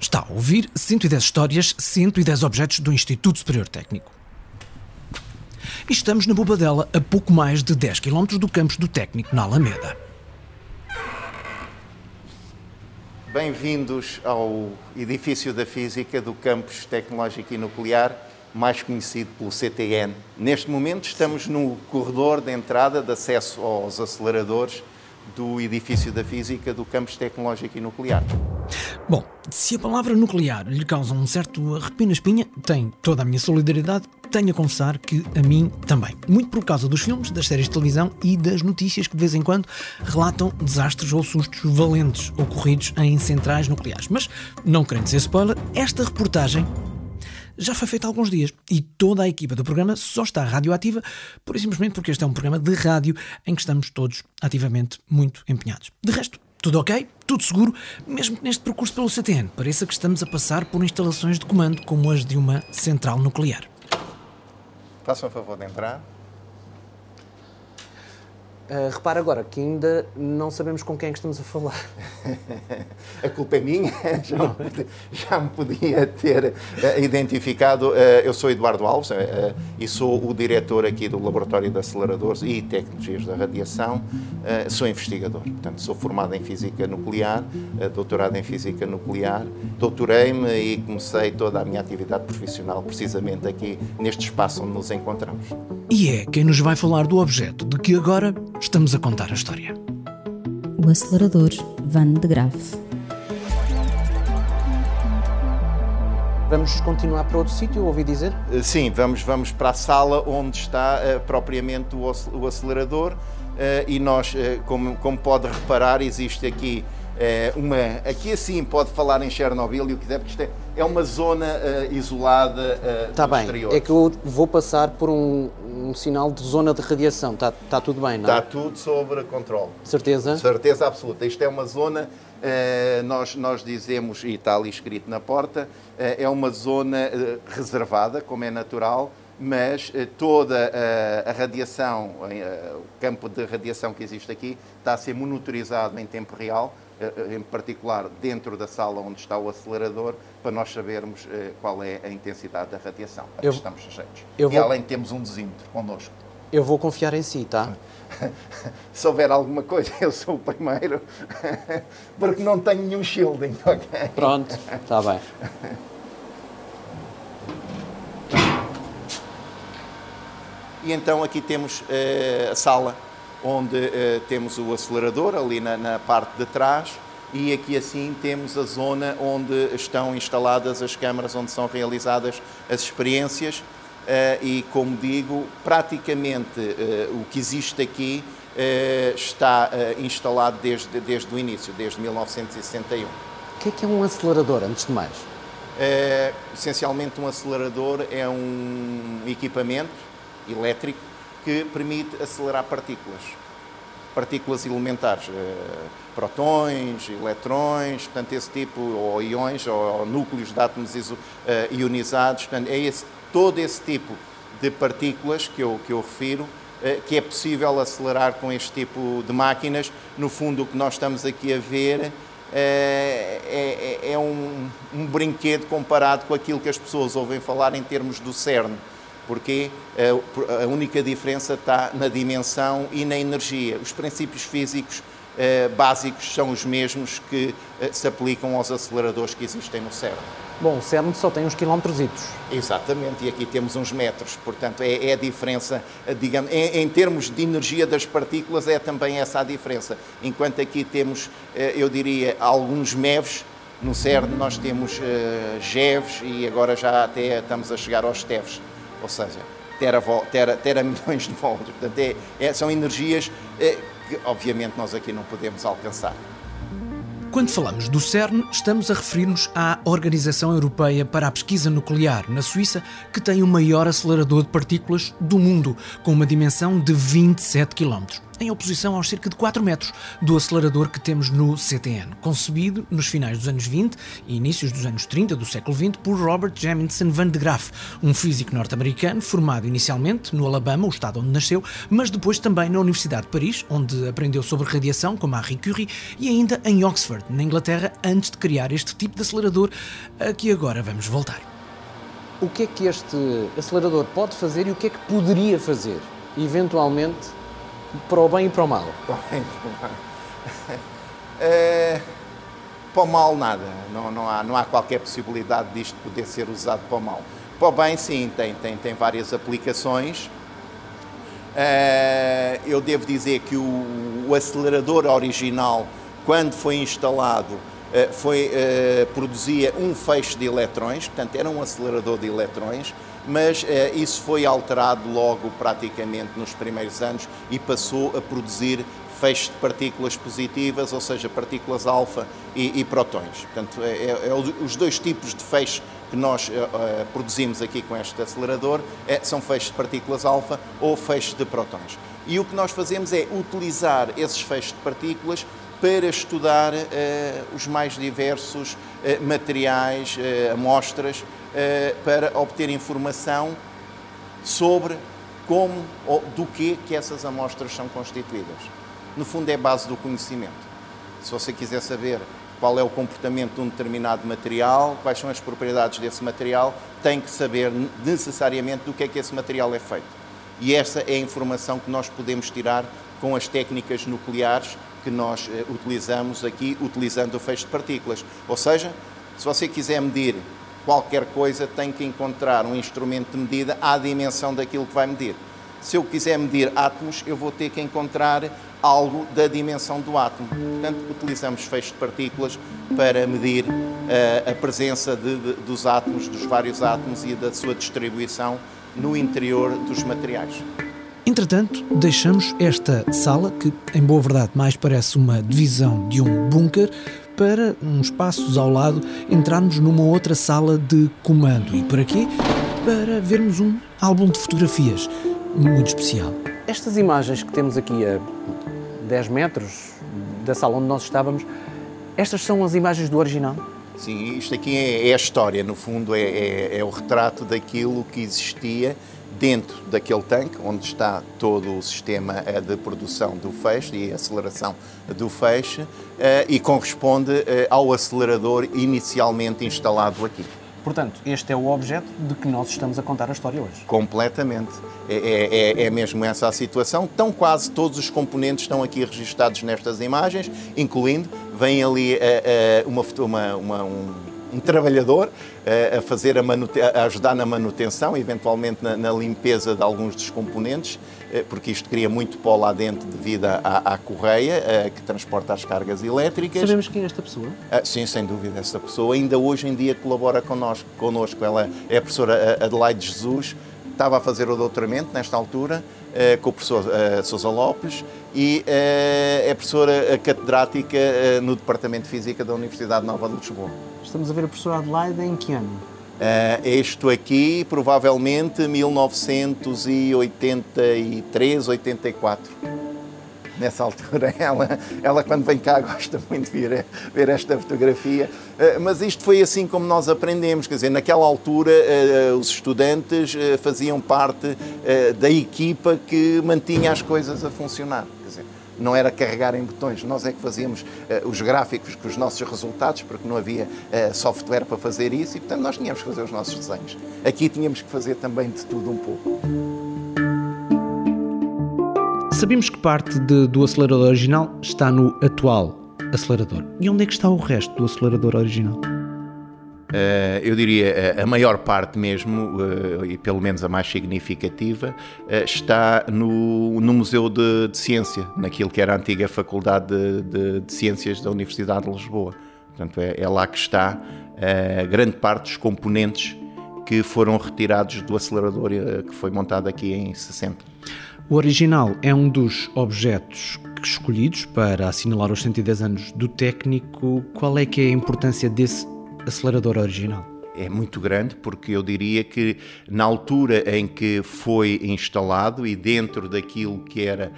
Está a ouvir 110 histórias, 110 objetos do Instituto Superior Técnico. E estamos na Bobadela, a pouco mais de 10 km do campus do Técnico, na Alameda. Bem-vindos ao edifício da Física do Campus Tecnológico e Nuclear, mais conhecido pelo CTN. Neste momento estamos no corredor de entrada de acesso aos aceleradores do edifício da Física do Campus Tecnológico e Nuclear. Bom, se a palavra nuclear lhe causa um certo arrepio na espinha, tem toda a minha solidariedade, tenho a confessar que a mim também. Muito por causa dos filmes, das séries de televisão e das notícias que de vez em quando relatam desastres ou sustos valentes ocorridos em centrais nucleares. Mas, não querendo ser spoiler, esta reportagem já foi feita há alguns dias e toda a equipa do programa só está radioativa, por simplesmente porque este é um programa de rádio em que estamos todos ativamente muito empenhados. De resto, tudo ok, tudo seguro, mesmo que neste percurso pelo CTN pareça que estamos a passar por instalações de comando como as de uma central nuclear. Façam o favor de entrar. Uh, repara agora que ainda não sabemos com quem é que estamos a falar. a culpa é minha, já, me podia, já me podia ter uh, identificado. Uh, eu sou Eduardo Alves e sou o diretor aqui do Laboratório de Aceleradores e Tecnologias da Radiação. sou investigador, portanto, sou formado em Física Nuclear, doutorado em Física Nuclear. Doutorei-me e comecei toda a minha atividade profissional precisamente aqui neste espaço onde nos encontramos. E é quem nos vai falar do objeto de que agora estamos a contar a história. O acelerador Van de Graaff. Vamos continuar para outro sítio, ouvi dizer? Eh, sim, vamos, vamos para a sala onde está uh, propriamente o, o acelerador uh, e nós, uh, como, como pode reparar, existe aqui é uma, aqui assim pode falar em Chernobyl e o que quiser, porque isto é, é uma zona uh, isolada uh, tá bem. exterior. É que eu vou passar por um, um sinal de zona de radiação. Está tá tudo bem, não é? Está tudo sob controle. Certeza? Certeza absoluta. Isto é uma zona, uh, nós, nós dizemos, e está ali escrito na porta, é uma zona reservada, como é natural, mas toda a radiação, o campo de radiação que existe aqui, está a ser monitorizado em tempo real em particular dentro da sala onde está o acelerador, para nós sabermos eh, qual é a intensidade da radiação a eu, que estamos sujeitos. e vou, além temos um dosímetro connosco. Eu vou confiar em si, tá? Se houver alguma coisa, eu sou o primeiro, porque não tenho nenhum shielding, ok? Pronto, está bem. E então aqui temos uh, a sala onde uh, temos o acelerador ali na, na, parte de trás e aqui assim temos a zona onde estão instaladas as câmaras onde são realizadas as experiências uh, e como digo, praticamente uh, o que existe aqui está instalado desde, desde o início, desde 1961. O que é que é um acelerador, antes de mais? essencialmente um acelerador é um equipamento elétrico que permite acelerar partículas. Partículas elementares, eh, protões, eletrões, portanto, esse tipo, ou iões, ou, núcleos de átomos eh, ionizados. Portanto, é esse, todo esse tipo de partículas que eu, que eu refiro eh, que é possível acelerar com este tipo de máquinas. No fundo, o que nós estamos aqui a ver é, é, é um, um, brinquedo comparado com aquilo que as pessoas ouvem falar em termos do CERN porque a única diferença está na dimensão e na energia. Os princípios físicos eh, básicos são os mesmos que eh, se aplicam aos aceleradores que existem no CERN. Bom, o CERN só tem uns quilómetros. Exatamente, e aqui temos uns metros, portanto é, é a diferença, eh, digamos, em, em, termos de energia das partículas é também essa a diferença. Enquanto aqui temos, eu diria, alguns MEVs, no CERN nós temos GEVs e agora já até estamos a chegar aos TEVs ou seja, tera, tera, tera milhões de volts. Portanto, é, é, são energias é, que, obviamente, nós aqui não podemos alcançar. Quando falamos do CERN, estamos a referir-nos à Organização Europeia para a Pesquisa Nuclear, na Suíça, que tem o maior acelerador de partículas do mundo, com uma dimensão de 27 km. Em oposição aos cerca de 4 metros do acelerador que temos no CTN, concebido nos finais dos anos 20 e inícios dos anos 30 do século XX por Robert Jemison Van de Graaff, um físico norte-americano formado inicialmente no Alabama, o estado onde nasceu, mas depois também na Universidade de Paris, onde aprendeu sobre radiação com Marie Curie, e ainda em Oxford, na Inglaterra, antes de criar este tipo de acelerador a que agora vamos voltar. O que é que este acelerador pode fazer e o que é que poderia fazer, eventualmente, para o bem e para o mal? é, para o mal, nada. Não, não, há, não há qualquer possibilidade disto poder ser usado para o mal. Para o bem, sim, tem, tem, tem várias aplicações. É, eu devo dizer que o, o acelerador original, quando foi instalado, foi, uh, produzia um feixe de eletrões, portanto era um acelerador de eletrões, mas uh, isso foi alterado logo praticamente nos primeiros anos e passou a produzir feixes de partículas positivas, ou seja, partículas alfa e, e protões. Portanto, é, é, é, os dois tipos de feixes que nós uh, produzimos aqui com este acelerador é, são feixes de partículas alfa ou feixes de protões. E o que nós fazemos é utilizar esses feixes de partículas para estudar uh, os mais diversos uh, materiais, uh, amostras, para obter informação sobre como ou do que que essas amostras são constituídas. No fundo é base do conhecimento. Se você quiser saber qual é o comportamento de um determinado material, quais são as propriedades desse material, tem que saber necessariamente do que é que esse material é feito. E essa é a informação que nós podemos tirar com as técnicas nucleares que nós uh, utilizamos aqui, utilizando o feixe de partículas. Ou seja, se você quiser medir qualquer coisa, tem que encontrar um instrumento de medida à dimensão daquilo que vai medir. Se eu quiser medir átomos, eu vou ter que encontrar algo da dimensão do átomo. Portanto, utilizamos feixes de partículas para medir uh, a presença de, de, dos átomos, dos vários átomos e da sua distribuição no interior dos materiais. Entretanto, deixamos esta sala, que em boa verdade mais parece uma divisão de um bunker, para uns passos ao lado entrarmos numa outra sala de comando. E para quê? Para vermos um álbum de fotografias muito especial. Estas imagens que temos aqui a 10 metros da sala onde nós estávamos, estas são as imagens do original? Sim, isto aqui é, é a história, no fundo, é, é, é o retrato daquilo que existia dentro daquele tanque, onde está todo o sistema eh, de produção do feixe e aceleração do feixe, eh, e corresponde eh, ao acelerador inicialmente instalado aqui. Portanto, este é o objeto de que nós estamos a contar a história hoje. Completamente. É, é, é, é mesmo essa a situação. Estão quase todos os componentes estão aqui registados nestas imagens, incluindo, vem ali uh, uh, uma, uma, uma um, um trabalhador uh, a fazer a, a, ajudar na manutenção, eventualmente na, na limpeza de alguns dos componentes, uh, porque isto cria muito pó lá dentro devido à, à correia uh, que transporta as cargas elétricas. Sabemos quem é esta pessoa? sim, sem dúvida, essa pessoa ainda hoje em dia colabora connosco. connosco. Ela é a professora Adelaide Jesus, estava a fazer o doutoramento nesta altura com o professor Sousa Lopes e é professora catedrática no Departamento de Física da Universidade Nova de Lisboa. Estamos a ver a professora Adelaide em que ano? Isto aqui, provavelmente 1983, 84. Nessa altura, ela, ela quando vem cá gosta muito de ver, ver esta fotografia. Uh, mas isto foi assim como nós aprendemos, quer dizer, naquela altura uh, os estudantes faziam parte da equipa que mantinha as coisas a funcionar não era carregar em botões, nós é que fazíamos uh, os gráficos com os nossos resultados, porque não havia uh, software para fazer isso e, portanto, nós tínhamos que fazer os nossos desenhos. Aqui tínhamos que fazer também de tudo um pouco. Sabemos que parte de, do acelerador original está no atual acelerador. E onde é que está o resto do acelerador original? Uh, eu diria eh, a maior parte mesmo, uh, e pelo menos a mais significativa, uh, está no, no Museu de, de, Ciência, naquilo que era a antiga Faculdade de, de, de Ciências da Universidade de Lisboa. Portanto, é, é lá que está grande parte dos componentes que foram retirados do acelerador que foi montado aqui em 60. O original é um dos objetos escolhidos para assinalar os 110 anos do técnico. Qual é que é a importância desse acelerador original? é muito grande, porque eu diria que na altura em que foi instalado e dentro daquilo que era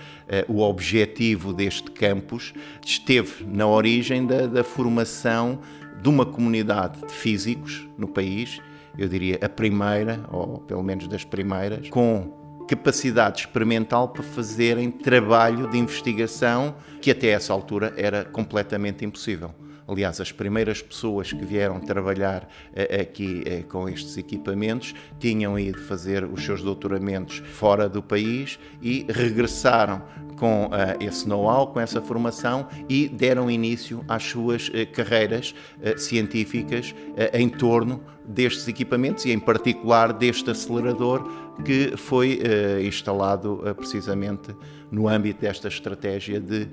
uh, o objetivo deste campus, esteve na origem da, da formação de uma comunidade de físicos no país, eu diria a primeira, ou pelo menos das primeiras, com capacidade experimental para fazerem trabalho de investigação que até essa altura era completamente impossível. Aliás, as primeiras pessoas que vieram trabalhar uh, aqui uh, com estes equipamentos tinham ido fazer os seus doutoramentos fora do país e regressaram com uh, esse know-how, com essa formação e deram início às suas carreiras científicas em torno destes equipamentos e, em particular, deste acelerador que foi instalado precisamente no âmbito desta estratégia de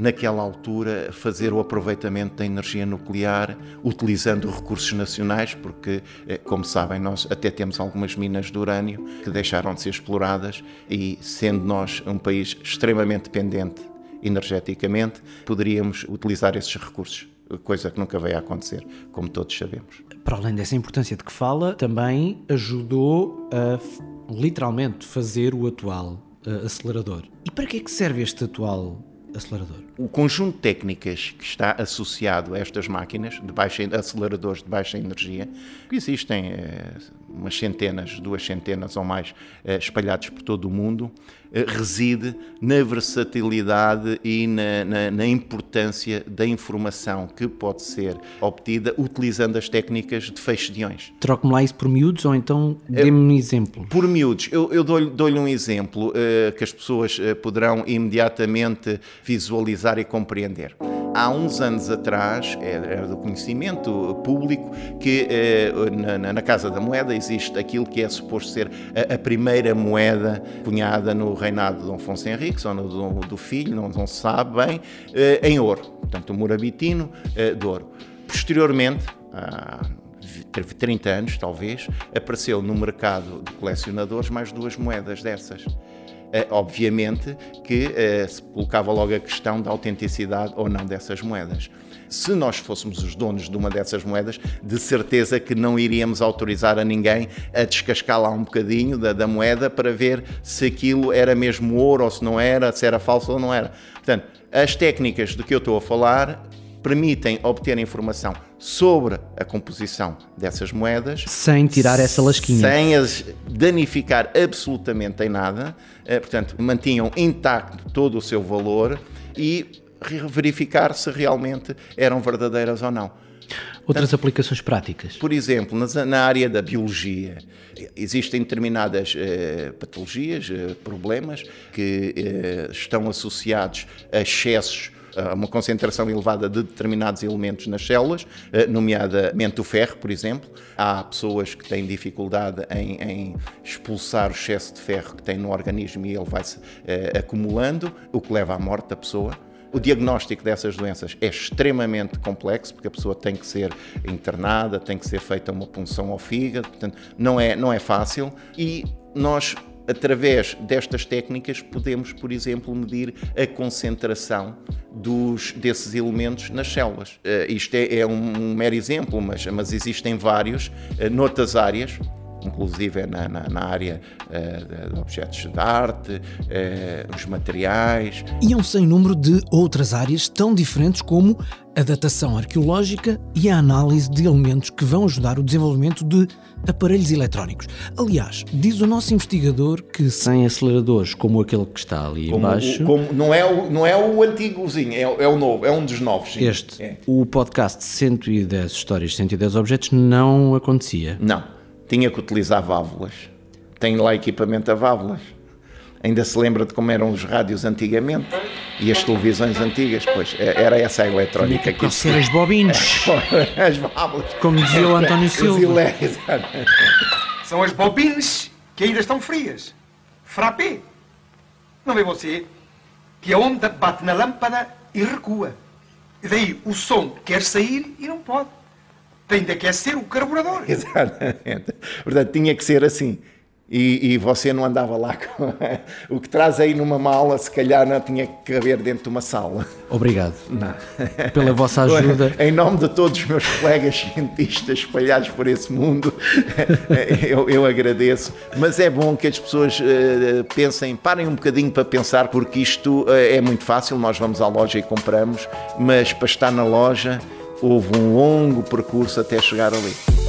naquela altura, fazer o aproveitamento da energia nuclear utilizando recursos nacionais, porque, eh, como sabem, nós até temos algumas minas de urânio que deixaram de ser exploradas e, sendo nós um país extremamente dependente energeticamente, poderíamos utilizar esses recursos, coisa que nunca veio a acontecer, como todos sabemos. Para além dessa importância de que fala, também ajudou a literalmente fazer o atual uh, acelerador. E para que é que serve este atual acelerador? O conjunto de técnicas que está associado a estas máquinas, de baixa, aceleradores de baixa energia, existem é, umas centenas, duas centenas ou mais é, espalhados por todo o mundo, é, reside na versatilidade e na, na, na, importância da informação que pode ser obtida utilizando as técnicas de feixe de iões. Troque-me lá isso por miúdos ou então dê-me um exemplo. Por miúdos, eu, eu dou-lhe dou um exemplo que as pessoas poderão imediatamente visualizar e compreender. Há uns anos atrás, era do conhecimento público, que eh, na, Casa da Moeda existe aquilo que é suposto ser a, primeira moeda cunhada no reinado de Dom Afonso Henriques, ou no, do, filho, não, não, se sabe bem, eh, em ouro. Portanto, o morabitino eh, de ouro. Posteriormente, há 30 anos talvez, apareceu no mercado de colecionadores mais duas moedas dessas. Eh, obviamente que eh, se colocava logo a questão da autenticidade ou não dessas moedas. Se nós fôssemos os donos de uma dessas moedas, de certeza que não iríamos autorizar a ninguém a descascar lá um bocadinho da, da moeda para ver se aquilo era mesmo ouro ou se não era, se era falso ou não era. Portanto, as técnicas de que eu estou a falar permitem obter informação sobre a composição dessas moedas. Sem tirar essa lasquinha. Sem as danificar absolutamente em nada. Eh, portanto, mantinham intacto todo o seu valor e verificar se realmente eram verdadeiras ou não. Outras Portanto, aplicações práticas? Por exemplo, na, área da biologia, existem determinadas eh, patologias, eh, problemas que eh, estão associados a excessos uma concentração elevada de determinados elementos nas células, eh, nomeadamente o ferro, por exemplo. Há pessoas que têm dificuldade em, em expulsar o excesso de ferro que tem no organismo e ele vai-se eh, acumulando, o que leva à morte da pessoa. O diagnóstico dessas doenças é extremamente complexo, porque a pessoa tem que ser internada, tem que ser feita uma punção ao fígado, portanto, não é, não é fácil. E nós Através destas técnicas, podemos, por exemplo, medir a concentração dos, desses elementos nas células. Uh, isto é, é, um mero exemplo, mas, mas existem vários uh, noutras áreas inclusive na, na, na área uh, de objetos de arte, os materiais. E um sem número de outras áreas tão diferentes como a datação arqueológica e a análise de elementos que vão ajudar o desenvolvimento de aparelhos eletrónicos. Aliás, diz o nosso investigador que sem aceleradores como aquele que está ali como, embaixo... Como, não, é o, não é o antigozinho, é, é o novo, é um dos novos. Sim. Este, é. o podcast 110 histórias, 110 objetos não acontecia. Não tinha que utilizar válvulas. Tem lá equipamento a válvulas. Ainda se lembra de como eram os rádios antigamente e as televisões antigas, pois é, era essa a eletrónica que ser as bobines. as válvulas. Como dizia o António Silva. São as bobines que ainda estão frias. Frappé. Não vê você que a onda bate na lâmpada e recua. E daí o som quer sair e não pode tem de aquecer o carburador. Exatamente. Portanto, tinha que ser assim. E, e, você não andava lá com o que traz aí numa mala, se calhar não tinha que caber dentro de uma sala. Obrigado não. pela vossa ajuda. em nome de todos os meus colegas cientistas espalhados por esse mundo, eu, eu, agradeço. Mas é bom que as pessoas uh, pensem, parem um bocadinho para pensar, porque isto uh, é muito fácil. Nós vamos à loja e compramos, mas para estar na loja houve um longo percurso até chegar ali.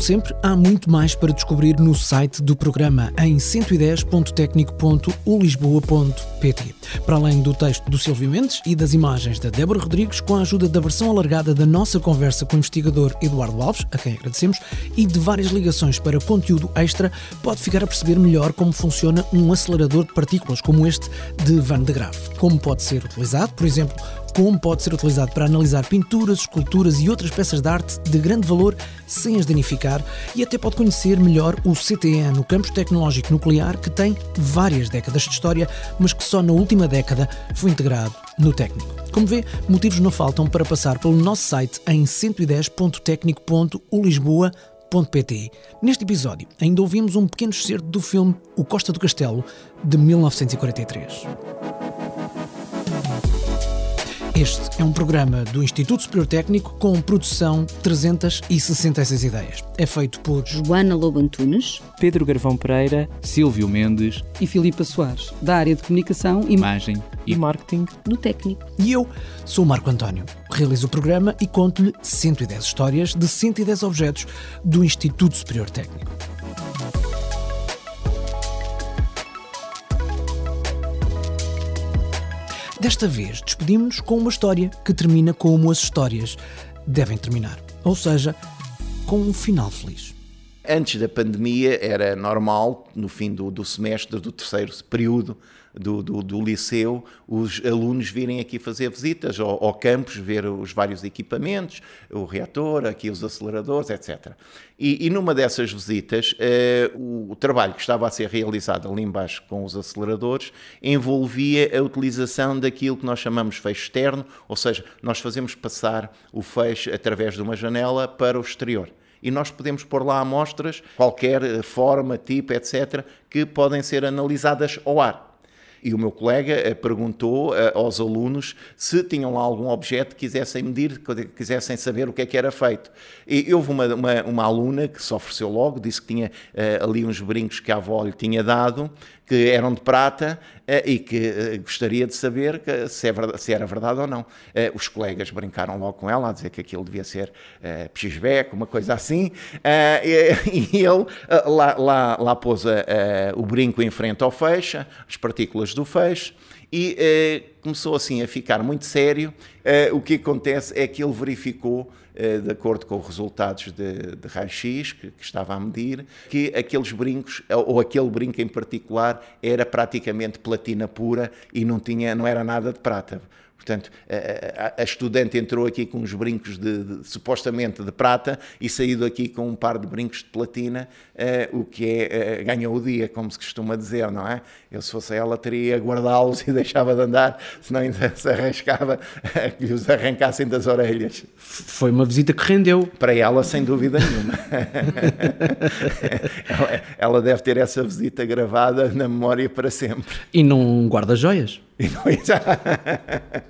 Como sempre, há muito mais para descobrir no site do programa em 110.tecnico.ulisboa.pt. Para além do texto do Silvio Mendes e das imagens da Débora Rodrigues, com a ajuda da versão alargada da nossa conversa com o investigador Eduardo Alves, a quem agradecemos, e de várias ligações para conteúdo extra, pode ficar a perceber melhor como funciona um acelerador de partículas como este de Van de Graaff. Como pode ser utilizado, por exemplo, como pode ser utilizado para analisar pinturas, esculturas e outras peças de arte de grande valor sem as danificar e até pode conhecer melhor o CTN, o Campus Tecnológico Nuclear, que tem várias décadas de história, mas que só na última década foi integrado no técnico. Como vê, motivos não faltam para passar pelo nosso site em 110.tecnico.ulisboa.pt. Neste episódio, ainda ouvimos um pequeno excerto do filme O Costa do Castelo, de 1943. Este é um programa do Instituto Superior Técnico com produção 366 ideias. É feito por Joana Lobo Antunes, Pedro Garvão Pereira, Silvio Mendes e Filipa Soares, da área de comunicação, imagem e marketing do técnico. E eu sou o Marco António. Realizo o programa e conto-lhe 110 histórias de 110 objetos do Instituto Superior Técnico. Desta vez, despedimos-nos com uma história que termina como as histórias devem terminar. Ou seja, com um final feliz. Antes da pandemia era normal, no fim do, do semestre, do terceiro período, do, do, do, liceu, os alunos virem aqui fazer visitas ao, ao campus, ver os vários equipamentos, o reator, aqui os aceleradores, etc. E, e numa dessas visitas, eh, o, o, trabalho que estava a ser realizado ali embaixo com os aceleradores envolvia a utilização daquilo que nós chamamos feixe externo, ou seja, nós fazemos passar o feixe através de uma janela para o exterior e nós podemos pôr lá amostras, qualquer eh, forma, tipo, etc., que podem ser analisadas ao ar. E o meu colega eh, perguntou eh, aos alunos se tinham lá algum objeto que quisessem medir, que quisessem saber o que é que era feito. E houve uma, uma, uma aluna que se ofereceu logo, disse que tinha ali uns brincos que a avó lhe tinha dado, que eram de prata uh, e que uh, gostaria de saber é se, era verdade ou não. os colegas brincaram logo com ela, a dizer que aquilo devia ser pixbeco, uma coisa assim, e, ele lá, lá, lá pôs o brinco em frente ao feixe, as partículas do feixe, e começou assim a ficar muito sério. o que acontece é que ele verificou eh, de acordo com os resultados de, de raio-x que, que, estava a medir, que aqueles brincos, ou aquele brinco em particular, era praticamente platina pura e não, tinha, não era nada de prata. Portanto, a, a, estudante entrou aqui com uns brincos de, de, supostamente de prata e saiu daqui com um par de brincos de platina, uh, o que é uh, ganhou o dia, como se costuma dizer, não é? Eu, se fosse ela, teria guardá-los e deixava de andar, senão ainda se arriscava uh, que lhes arrancassem das orelhas. Foi uma visita que rendeu. Para ela, sem dúvida nenhuma. ela, ela deve ter essa visita gravada na memória para sempre. E não guarda joias? E não,